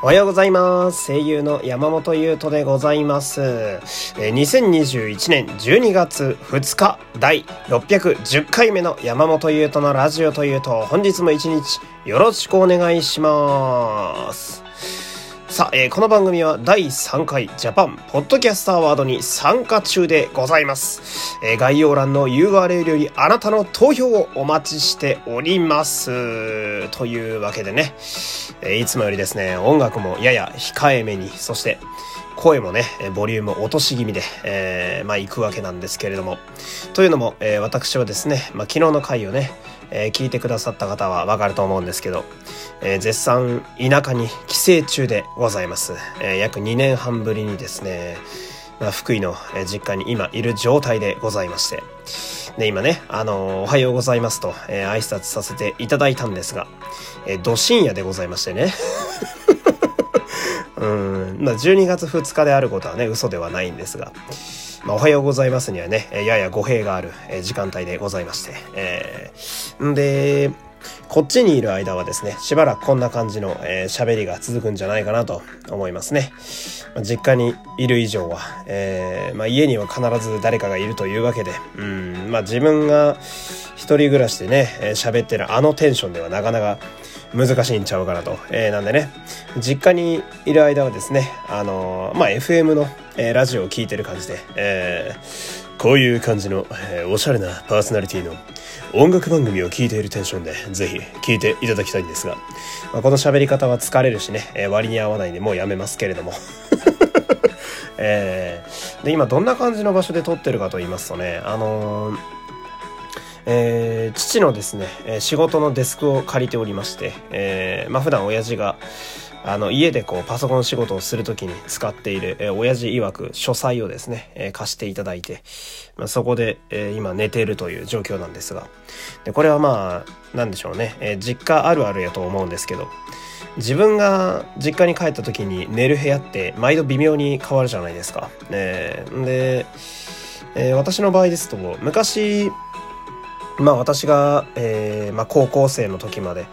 おはようございます。声優の山本優斗でございます。2021年12月2日第610回目の山本優斗のラジオというと本日も一日よろしくお願いします。さあ、えーこの番組は第3回ジャパンポッドキャストアワードに参加中でございます。えー概要欄の URL よりあなたの投票をお待ちしております。というわけでね、えーいつもよりですね、音楽もやや控えめに、そして声もね、ボリューム落とし気味で、えーまあ行くわけなんですけれども。というのも、えー私はですね、まあ昨日の回をね、えー聞いてくださった方はわかると思うんですけど、えー絶賛田舎に帰省中でございます。えー約2年半ぶりにですね、まあ、福井の実家に今いる状態でございまして。で、今ね、あのおはようございますと、え挨拶させていただいたんですが、え、ど深夜でございましてね。うん、まあ、12月2日であることはね、嘘ではないんですが、まあ、おはようございますにはね、やや語弊がある時間帯でございまして、えーんで、こっちにいる間はですね、しばらくこんな感じのえー喋、りが続くんじゃないかなと思いますね。まあ実家にいる以上は、えーまあ、家には必ず誰かがいるというわけで、うん、まあ自分が一人暮らしでね、えー喋ってるあのテンションではなかなか難しいんちゃうかなと。えーなんでね、実家にいる間はですね、あのーまあ、FM の、えーラジオを聞いてる感じで、えこういう感じの、えおしゃれなパーソナリティの音楽番組を聴いているテンションで、ぜひ聴いていただきたいんですが、まあ、この喋り方は疲れるしね、え割に合わないんでもうやめますけれども。えで、今どんな感じの場所で撮ってるかと言いますとね、あのえー父のですね、仕事のデスクを借りておりまして、えーまあ普段親父が、あの、家でこう、パソコン仕事をするときに使っている、えー親父曰く書斎をですね、えー貸していただいて、まあ、そこで、えー今寝ているという状況なんですが、で、これはまあ、なんでしょうね、えー実家あるあるやと思うんですけど、自分が実家に帰った時に寝る部屋って毎度微妙に変わるじゃないですか。ねえで、えー私の場合ですと、昔、まあ私が、えーまあ、高校生の時まで、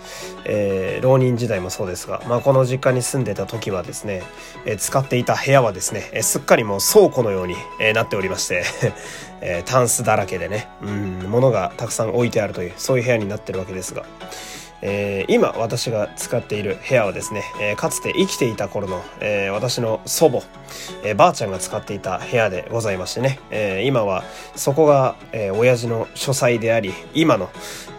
えー浪人時代もそうですが、まあ、この実家に住んでた時はですね、えー使っていた部屋はですね、えーすっかりもう倉庫のように、えーなっておりまして、えータンスだらけでね、うん、物がたくさん置いてあるという、そういう部屋になってるわけですが、えー今私が使っている部屋はですね、えーかつて生きていた頃の、えー私の祖母、えばあちゃんが使っていた部屋でございましてね、え今はそこが、えー親父の書斎であり今の、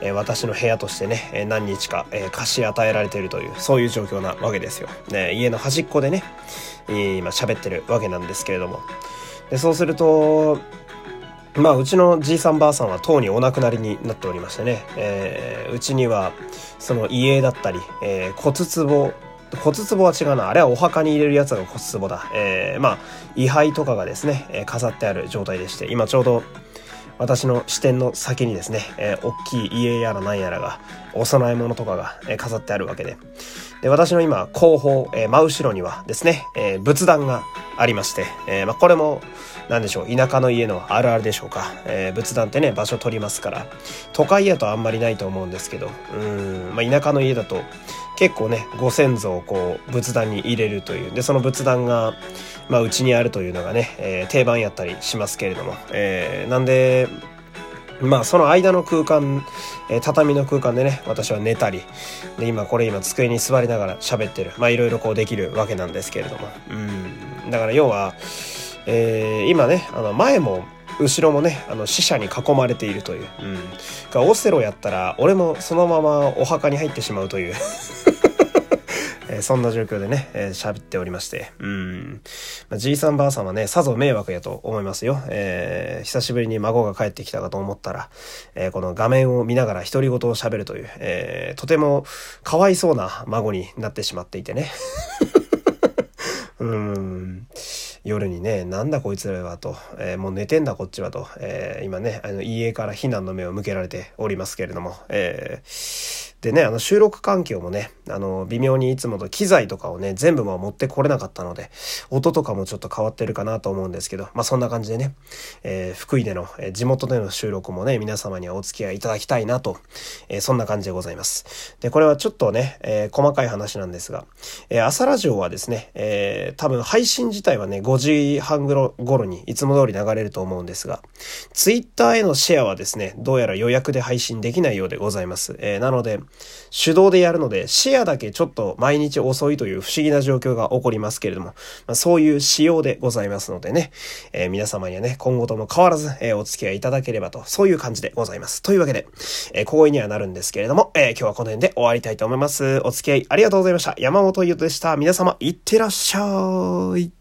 え私の部屋としてね、え何日か、え貸し与えられているというそういう状況なわけですよ、ね、家の端っこでね今喋ってるわけなんですけれども。でそうするとまあ、うちのじいさんばあさんはとうにお亡くなりになっておりましてね、えーうちには、その家だったり、えー骨壺、骨壺は違うな。あれはお墓に入れるやつが骨壺だ。えーまあ、位牌とかがですね、えー飾ってある状態でして、今ちょうど、私の視点の先にですね、えー大きい家やらなんやらが、お供え物とかが、えー飾ってあるわけで。で、私の今、後方、えー真後ろにはですね、えー仏壇がありまして、えーまあ、これも、なんでしょう、田舎の家のあるあるでしょうか。えー仏壇ってね、場所取りますから、都会やとあんまりないと思うんですけど、うん、まあ、田舎の家だと、結構ね、ご先祖をこう、仏壇に入れるという。で、その仏壇が、まあ、うちにあるというのがね、えー定番やったりしますけれども。えーなんで、まあその間の空間、えー畳の空間でね、私は寝たり、で、今これ今机に座りながら喋ってる。まあいろいろこうできるわけなんですけれども。うん。だから要は、えー今ね、あの前も、後ろもね、あの死者に囲まれているという。うん。がオセロやったら、俺もそのままお墓に入ってしまうという。えーそんな状況でね、えー喋っておりまして。うん。まあ、じいさんばあさんはね、さぞ迷惑やと思いますよ。えー久しぶりに孫が帰ってきたかと思ったら、えーこの画面を見ながら独り言を喋るという、えーとてもかわいそうな孫になってしまっていてね。うん。夜にね、なんだこいつらはと、えーもう寝てんだこっちはと、えー今ね、あの家から避難の目を向けられておりますけれども、えーでね、あの収録環境もね、あの、微妙にいつもと機材とかをね、全部は持ってこれなかったので、音とかもちょっと変わってるかなと思うんですけど、まあそんな感じでね、えー、福井での、えー、地元での収録もね、皆様にはお付き合いいただきたいなと、えー、そんな感じでございます。で、これはちょっとね、え細かい話なんですが、え朝ラジオはですね、え多分配信自体はね、5時半頃にいつも通り流れると思うんですが、ツイッターへのシェアはですね、どうやら予約で配信できないようでございます。えなので、手動でやるので、シェアだけちょっと毎日遅いという不思議な状況が起こりますけれども、まあ、そういう仕様でございますのでね、えー、皆様にはね、今後とも変わらず、えー、お付き合いいただければと、そういう感じでございます。というわけで、えー、小にはなるんですけれども、え、今日はこの辺で終わりたいと思います。お付き合いありがとうございました。山本優斗でした。皆様、いってらっしゃい。